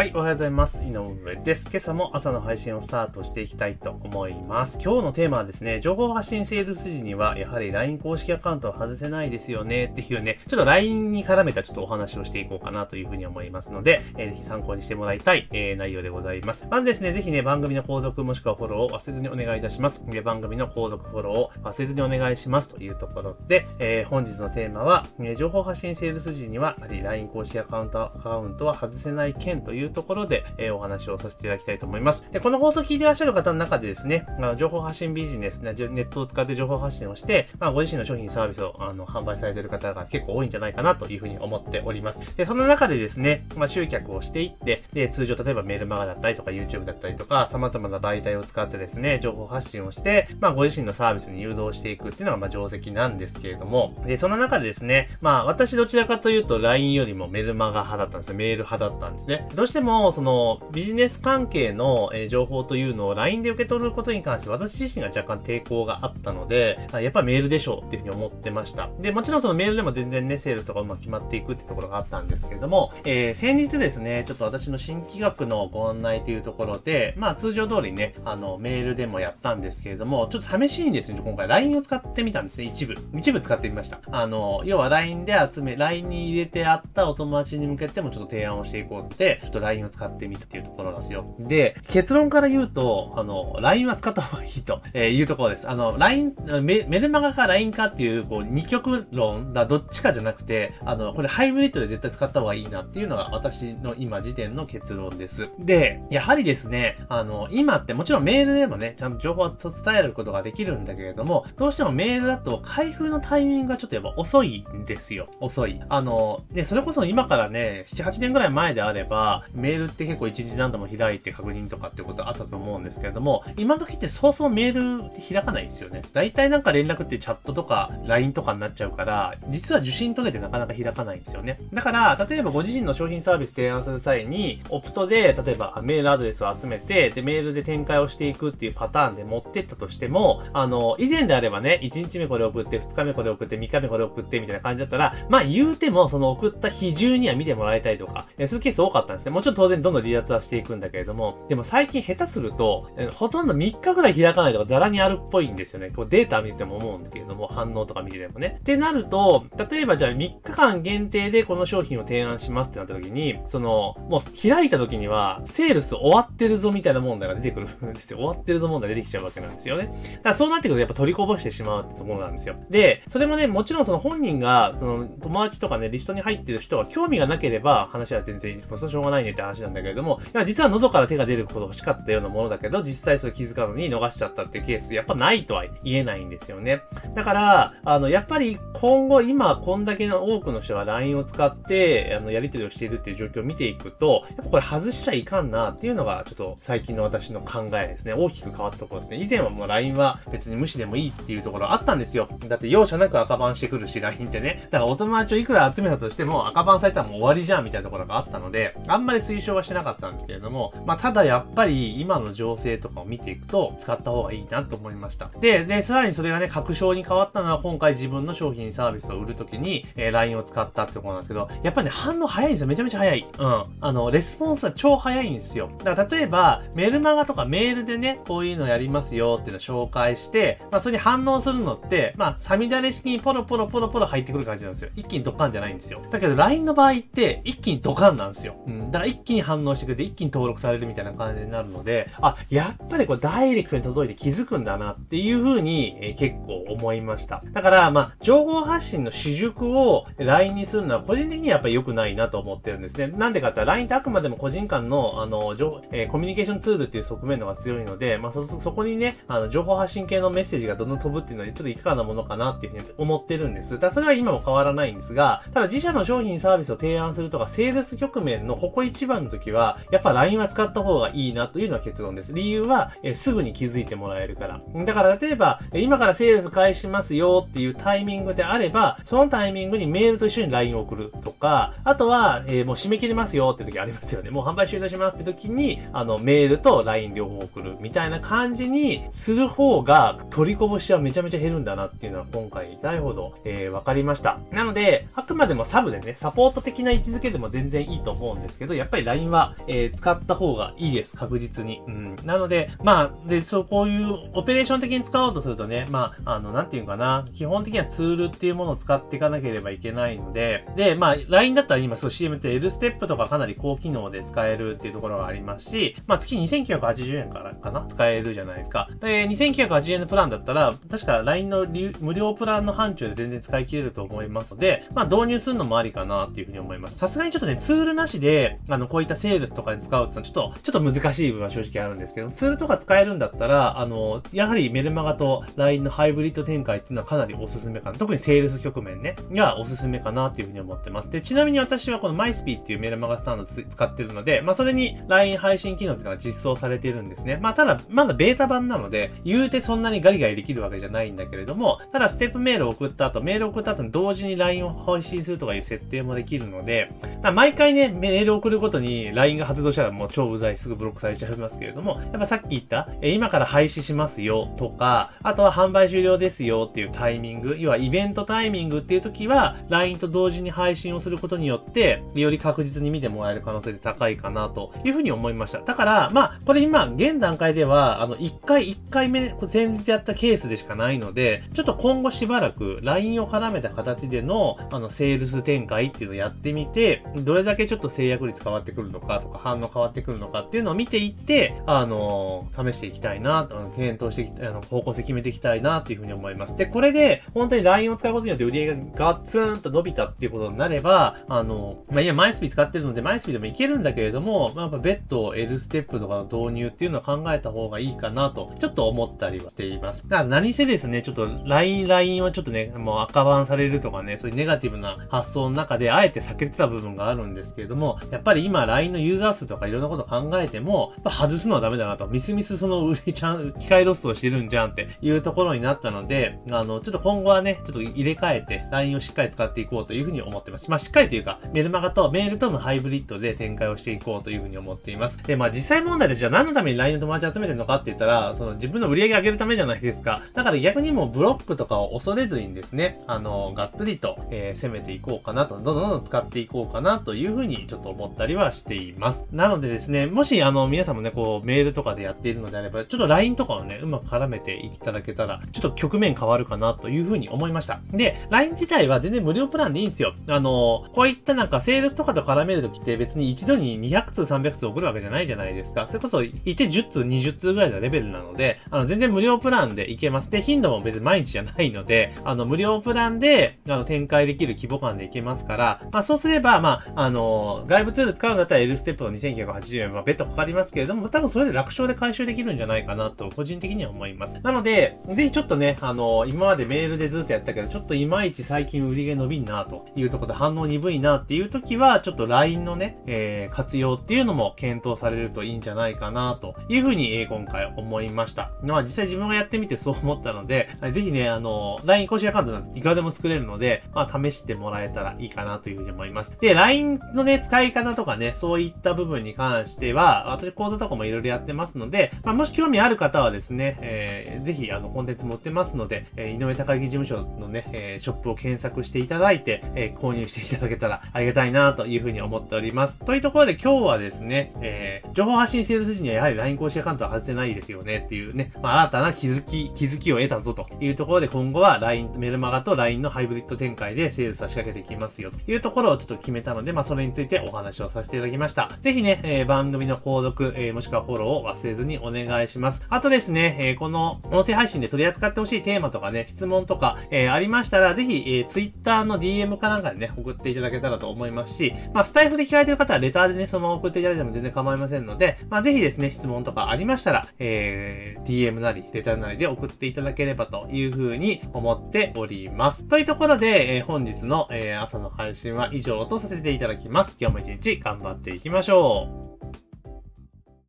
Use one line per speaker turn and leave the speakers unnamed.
はい、おはようございます。井上です。今朝も朝の配信をスタートしていきたいと思います。今日のテーマはですね、情報発信セールス時には、やはり LINE 公式アカウントは外せないですよねっていうね、ちょっと LINE に絡めたちょっとお話をしていこうかなというふうに思いますので、えーぜひ参考にしてもらいたい、えー内容でございます。まずですね、ぜひね、番組の購読もしくはフォローを忘れずにお願いいたします。で番組の購読フォローを忘れずにお願いしますというところで、えー本日のテーマは、え情報発信セールス時には、やはり LINE 公式アカウント、アカウントは外せない件というところで、えーお話をさせていただきたいと思います。で、この放送を聞いていらっしゃる方の中でですね、あの情報発信ビジネス、ね、ネットを使って情報発信をして、まあ、ご自身の商品サービスをあの販売されている方が結構多いんじゃないかなというふうに思っております。で、その中でですね、まあ、集客をしていって、で、通常例えばメールマガだったりとか YouTube だったりとか、様々な媒体を使ってですね、情報発信をして、まあ、ご自身のサービスに誘導していくっていうのが、まあ、定石なんですけれども、で、その中でですね、まあ、私どちらかというと LINE よりもメルマガ派だったんですね。メール派だったんですね。どうしても、その、ビジネス関係の、え情報というのを LINE で受け取ることに関して私自身が若干抵抗があったので、やっぱメールでしょうっていうふうに思ってました。で、もちろんそのメールでも全然ね、セールスとかうまく決まっていくってところがあったんですけれども、えー先日ですね、ちょっと私の新企画のご案内というところで、まあ通常通りね、あの、メールでもやったんですけれども、ちょっと試しにですね、今回 LINE を使ってみたんですね、一部。一部使ってみました。あの、要は LINE で集め、LINE に入れてあったお友達に向けてもちょっと提案をしていこうって、ちょっと LINE を使ってみたっていうところなんですよ。で、結論から言うと、あの、LINE は使った方がいいと、えーいうところです。あの、LINE、メルマガか LINE かっていう、こう、二極論だ、どっちかじゃなくて、あの、これハイブリッドで絶対使った方がいいなっていうのが私の今時点の結論です。で、やはりですね、あの、今ってもちろんメールでもね、ちゃんと情報を伝えることができるんだけれども、どうしてもメールだと開封のタイミングがちょっとやっぱ遅いんですよ。遅い。あの、ね、それこそ今からね、7、8年ぐらい前であれば、メールって結構一日何度も開いて確認とかってことあったと思うんですけれども、今時ってそうそうメール開かないですよね。大体なんか連絡ってチャットとか LINE とかになっちゃうから、実は受信取れてなかなか開かないんですよね。だから、例えばご自身の商品サービス提案する際に、オプトで、例えばメールアドレスを集めて、で、メールで展開をしていくっていうパターンで持ってったとしても、あの、以前であればね、1日目これ送って、2日目これ送って、3日目これ送って、みたいな感じだったら、まあ言うても、その送った日中には見てもらいたいとか、えそういうケース多かったんですね。もちろん当然どんどん離脱はしていくんだけれども、でも最近下手すると、ほとんど3日ぐらい開かないとかザラにあるっぽいんですよね。こうデータ見てても思うんですけれども、反応とか見ててもね。ってなると、例えばじゃあ3日間限定でこの商品を提案しますってなった時に、その、もう開いた時には、セールス終わってるぞみたいな問題が出てくるんですよ。終わってるぞ問題が出てきちゃうわけなんですよね。だからそうなってくるとやっぱ取りこぼしてしまうってところなんですよ。で、それもね、もちろんその本人が、その友達とかね、リストに入ってる人が興味がなければ話は全然、もうしょうがないねって話なんだけれども、いや、実は喉から手が出ること欲しかったようなものだけど、実際それ気づかずに逃しちゃったっていうケース、やっぱないとは言えないんですよね。だから、あの、やっぱり今後、今、こんだけの多くの人が LINE を使って、あの、やり取りをしているっていう状況を見ていくと、やっぱこれ外しちゃいかんなっていうのが、ちょっと最近の私の考えですね。大きく変わったところですね。以前はもう LINE は別に無視でもいいっていうところあったんですよ。だって容赦なく赤番してくるし、LINE ってね。だからお友達をいくら集めたとしても赤番されたらもう終わりじゃんみたいなところがあったので、あんまり推奨はしてなかったんですけれども、まあ、ただやっぱり今の情勢とかを見ていくと、使った方がいいなと思いました。で、で、さらにそれがね、確証に変わったのは今回自分の商品サービスを売るときに、えー LINE を使ったってころなんですけど、やっぱりね、反応早いんですよ。めちゃめちゃ早い。うん。あの、レスポンスは超早いんですよ。だから例えば、メルマガとかメールでね、こういうのやりますよっていうのを紹介して、まあ、それに反応するのって、まあ、サミダレ式にポロポロポロポロ入ってくる感じなんですよ。一気にドカンじゃないんですよ。だけど LINE の場合って、一気にドカンなんですよ。うん。だから一気に反応してくれて、一気に登録されるみたいな感じになるので、あ、やっぱりこれダイレクトに届いて気づくんだなっていう風に、えー結構思いました。だから、まあ、情報発信の主軸を LINE にするのは個人的にはやっぱり良くないなと思ってるんですね。なんでかって言ったら LINE ってあくまでも個人間の、あの、えーコミュニケーションツールっていう側面の方が強いので、まあ、そ、そこにね、あの、情報発信系のメッセージがどんどん飛ぶっていうのはちょっといかがなものかなっていうふうに思ってるんです。だからそれは今も変わらないんですが、ただ自社の商品サービスを提案するとか、セールス局面のここ一番の時は、やっぱ LINE は使った方がいいなというのは結論です。理由は、えすぐに気づいてもらえるから。だから例えば、今からセールス開始しますよっていうタイミングであれば、そのタイミングにメールと一緒に LINE を送るとか、あとは、えーもう締め切りますよって時ありますよね。もう販売終了しますって時に、あの、メールと LINE 両方送るみたいな感じにする方が、取りこぼしはめちゃめちゃ減るんだなっていうのは今回痛いほど、えー、わかりました。なので、あくまでもサブでね、サポート的な位置づけでも全然いいと思うんですけど、やっっぱり LINE は、えー、使った方がいいです。確実に。うん。なので、まあ、で、そう、こういうオペレーション的に使おうとするとね、まあ、あの、なんていうかな、基本的にはツールっていうものを使っていかなければいけないので、で、まあ、LINE だったら今、そう CM って L ステップとかかなり高機能で使えるっていうところがありますし、まあ、月2980円からかな使えるじゃないですか。で、2980円のプランだったら、確か LINE の無料プランの範疇で全然使い切れると思いますので、まあ、導入するのもありかなっていうふうに思います。さすがにちょっとね、ツールなしで、あの、のこういったセールスとかで使うってのはちょっと、ちょっと難しい部分は正直あるんですけど、ツールとか使えるんだったら、あの、やはりメルマガと LINE のハイブリッド展開っていうのはかなりおすすめかな。特にセールス局面ね、がおすすめかなっていうふうに思ってます。で、ちなみに私はこのマイスピーっていうメルマガスタンド使ってるので、まあ、それに LINE 配信機能っていうのが実装されてるんですね。まあ、ただ、まだベータ版なので、言うてそんなにガリガリできるわけじゃないんだけれども、ただステップメールを送った後、メールを送った後に同時に LINE を配信するとかいう設定もできるので、まあ毎回ね、メールを送ることごとに LINE が発動したらもう超うざいすぐブロックされちゃいますけれども、やっぱさっき言った、え今から廃止しますよとか、あとは販売終了ですよっていうタイミング、要はイベントタイミングっていう時は、LINE と同時に配信をすることによって、より確実に見てもらえる可能性で高いかなというふうに思いました。だから、まあ、これ今、現段階では、あの、1回、1回目、前日やったケースでしかないので、ちょっと今後しばらく LINE を絡めた形での、あの、セールス展開っていうのをやってみて、どれだけちょっと制約率変わわってくるのかとか、反応変わってくるのかっていうのを見ていって、あの、試していきたいな、あの検討していきあの、方向性決めていきたいなっていうふうに思います。で、これで、本当に LINE を使うことによって売り上げがガツンと伸びたっていうことになれば、あの、まあ、いや、マイスピ使ってるので、マイスピでもいけるんだけれども、まあ、やっぱ別途 L ステップとかの導入っていうのを考えた方がいいかなと、ちょっと思ったりはしています。だから何せですね、ちょっと LINE、LINE はちょっとね、もう赤番されるとかね、そういうネガティブな発想の中で、あえて避けてた部分があるんですけれども、やっぱり今 LINE のユーザー数とかいろんなこと考えても、やっぱ外すのはダメだなと、ミスミスその売りちゃん、機械ロスをしてるんじゃんっていうところになったので、あの、ちょっと今後はね、ちょっと入れ替えて LINE をしっかり使っていこうというふうに思ってます。まあ、しっかりというか、メルマガとメールとのハイブリッドで展開をしていこうというふうに思っています。で、まあ実際問題でじゃあ何のために LINE の友達集めてるのかって言ったら、その自分の売り上げ上げるためじゃないですか。だから逆にもうブロックとかを恐れずにですね、あの、がっつりと、えー、攻めていこうかなと、どんどんどんどん使っていこうかなというふうにちょっと思ったりははしています。なのでですね、もしあの、皆さんもね、こう、メールとかでやっているのであれば、ちょっと LINE とかをね、うまく絡めていただけたら、ちょっと局面変わるかなというふうに思いました。で、LINE 自体は全然無料プランでいいんですよ。あの、こういったなんかセールスとかと絡めるときって別に一度に200通300通送るわけじゃないじゃないですか。それこそ、いて10通20通ぐらいのレベルなので、あの、全然無料プランでいけます。で、頻度も別に毎日じゃないので、あの、無料プランで、あの、展開できる規模感でいけますから、まあ、そうすれば、まあ、あの、外部ツール使うんだったら L ステップの2980円は別途かかりますけれども、多分それで楽勝で回収できるんじゃないかなと、個人的には思います。なので、ぜひちょっとね、あの、今までメールでずっとやったけど、ちょっといまいち最近売り上げ伸びんなというところで反応鈍いなっていう時は、ちょっと LINE のね、えー、活用っていうのも検討されるといいんじゃないかなというふうに、えー、今回思いました。まあ実際自分がやってみてそう思ったので、ぜひね、あの、LINE 公式アカウントなんていかでも作れるので、まあ試してもらえたらいいかなというふうに思います。で、LINE のね、使い方とかね、そういった部分に関しては、私講座とかもいろいろやってますので、まあもし興味ある方はですね、えー、ぜひあの、コンテンツ持ってますので、えー、井上高木事務所のね、えー、ショップを検索していただいて、えー、購入していただけたらありがたいなというふうに思っております。というところで今日はですね、えー、情報発信セールス時にはやはり LINE 公式アカウントは外せないですよねっていうね、まあ新たな気づき、気づきを得たぞというところで今後は LINE、メルマガと LINE のハイブリッド展開でセールスは仕掛けていきますよというところをちょっと決めたので、まあそれについてお話をさせさせていただきました。ぜひね、えー、番組の購読、えー、もしくはフォローを忘れずにお願いします。あとですね、えー、この音声配信で取り扱ってほしいテーマとかね、質問とか、えー、ありましたら、ぜひ、えー、Twitter の DM かなんかでね、送っていただけたらと思いますし、まあ、スタイフで聞かれてる方はレターでね、そのまま送っていただいても全然構いませんので、まあ、ぜひですね、質問とかありましたら、えー、DM なり、レターなりで送っていただければというふうに思っております。というところで、えー、本日の、えー、朝の配信は以上とさせていただきます。今日も一日頑張っていきましょう。